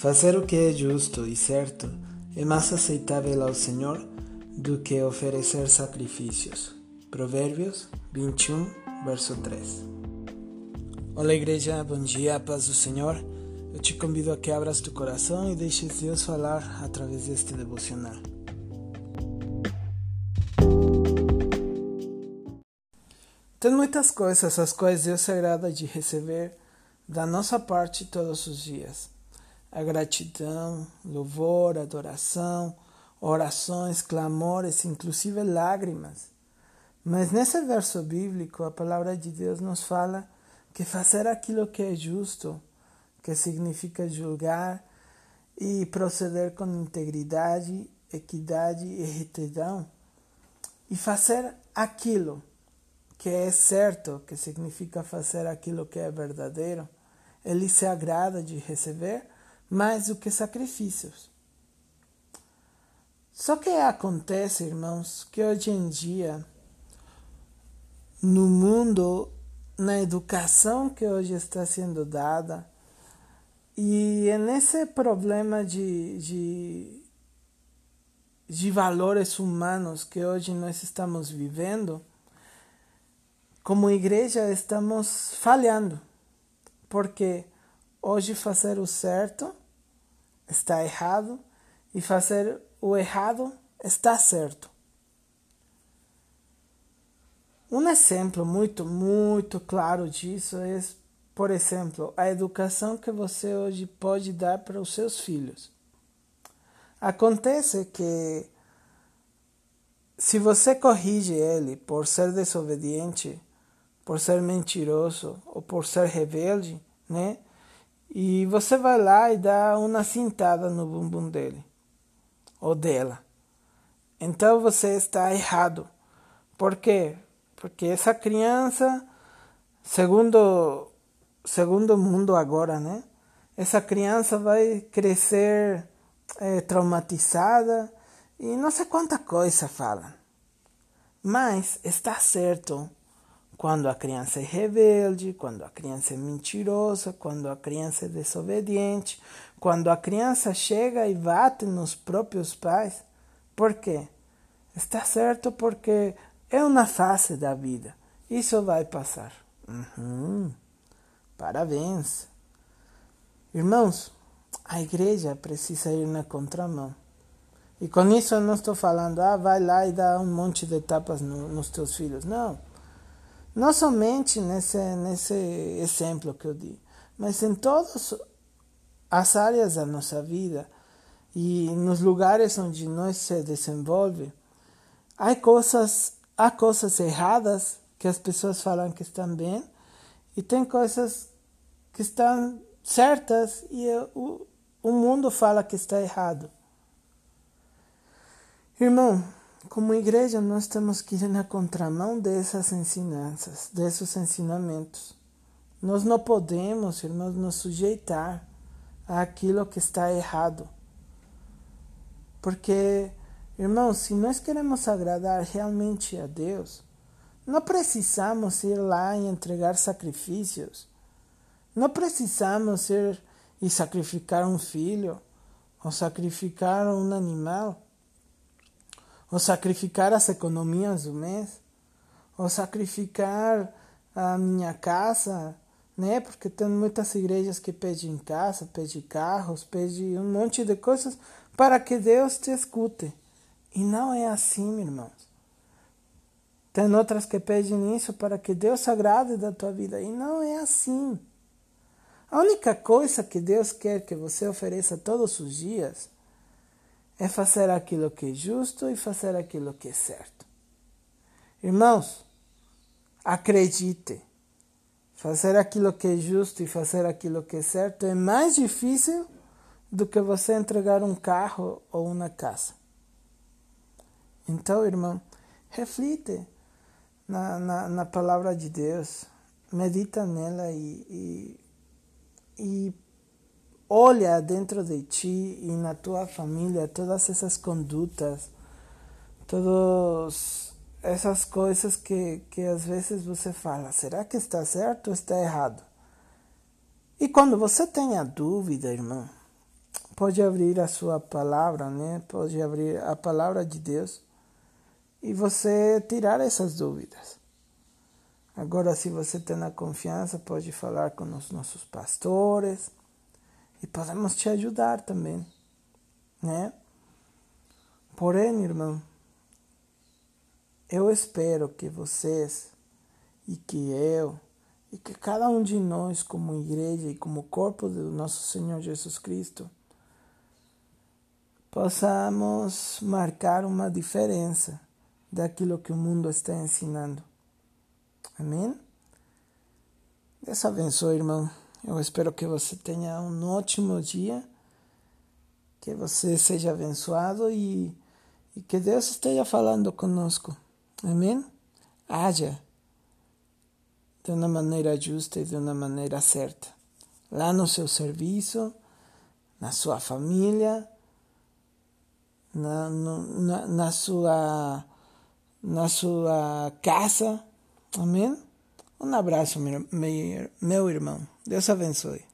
Fazer o que é justo e certo é mais aceitável ao Senhor do que oferecer sacrifícios. Provérbios 21, verso 3. Olá, igreja, bom dia, paz do Senhor. Eu te convido a que abras tu coração e deixes Deus falar através deste devocional. Tem muitas coisas as quais Deus se agrada de receber da nossa parte todos os dias a gratidão, louvor, adoração, orações, clamores, inclusive lágrimas. Mas nesse verso bíblico, a palavra de Deus nos fala que fazer aquilo que é justo, que significa julgar e proceder com integridade, equidade e retidão, e fazer aquilo que é certo, que significa fazer aquilo que é verdadeiro, ele se agrada de receber mais do que sacrifícios. Só que acontece, irmãos, que hoje em dia, no mundo, na educação que hoje está sendo dada, e é nesse problema de, de, de valores humanos que hoje nós estamos vivendo, como igreja estamos falhando, porque hoje fazer o certo está errado e fazer o errado está certo. Um exemplo muito, muito claro disso é, por exemplo, a educação que você hoje pode dar para os seus filhos. Acontece que se você corrige ele por ser desobediente, por ser mentiroso ou por ser rebelde, né? E você vai lá e dá uma cintada no bumbum dele ou dela. Então você está errado. Por quê? Porque essa criança, segundo segundo o mundo agora, né? Essa criança vai crescer é, traumatizada e não sei quanta coisa fala. Mas está certo quando a criança é rebelde, quando a criança é mentirosa, quando a criança é desobediente, quando a criança chega e bate nos próprios pais. Por quê? Está certo porque é uma fase da vida. Isso vai passar. Uhum. Parabéns. Irmãos, a igreja precisa ir na contramão. E com isso eu não estou falando, ah, vai lá e dá um monte de tapas no, nos teus filhos. Não. Não somente nesse, nesse exemplo que eu dei, mas em todas as áreas da nossa vida e nos lugares onde nós se desenvolve, há coisas, há coisas erradas que as pessoas falam que estão bem e tem coisas que estão certas e o, o mundo fala que está errado. Irmão, como igreja, nós temos que ir na contramão dessas ensinanças, desses ensinamentos. Nós não podemos, irmãos, nos sujeitar àquilo que está errado. Porque, irmãos, se nós queremos agradar realmente a Deus, não precisamos ir lá e entregar sacrifícios. Não precisamos ir e sacrificar um filho ou sacrificar um animal ou sacrificar as economias do mês, ou sacrificar a minha casa, né? Porque tem muitas igrejas que pedem casa, pedem carros, pedem um monte de coisas para que Deus te escute. E não é assim, irmãos. Tem outras que pedem isso para que Deus agrade da tua vida. E não é assim. A única coisa que Deus quer que você ofereça todos os dias é fazer aquilo que é justo e fazer aquilo que é certo. Irmãos, acredite, fazer aquilo que é justo e fazer aquilo que é certo é mais difícil do que você entregar um carro ou uma casa. Então, irmão, reflite na, na, na palavra de Deus, medita nela e, e, e olha dentro de ti e na tua família todas essas condutas, todas essas coisas que, que às vezes você fala, será que está certo ou está errado? E quando você tem a dúvida, irmão, pode abrir a sua palavra, né? Pode abrir a palavra de Deus e você tirar essas dúvidas. Agora, se você tem a confiança, pode falar com os nossos pastores e podemos te ajudar também, né? Porém, irmão, eu espero que vocês e que eu e que cada um de nós, como igreja e como corpo do nosso Senhor Jesus Cristo, possamos marcar uma diferença daquilo que o mundo está ensinando. Amém? Deus abençoe, irmão. Eu espero que você tenha um ótimo dia, que você seja abençoado e, e que Deus esteja falando conosco. Amém? Haja de uma maneira justa e de uma maneira certa. Lá no seu serviço, na sua família, na, na, na, sua, na sua casa. Amém? Um abraço, meu, meu irmão. Deus abençoe.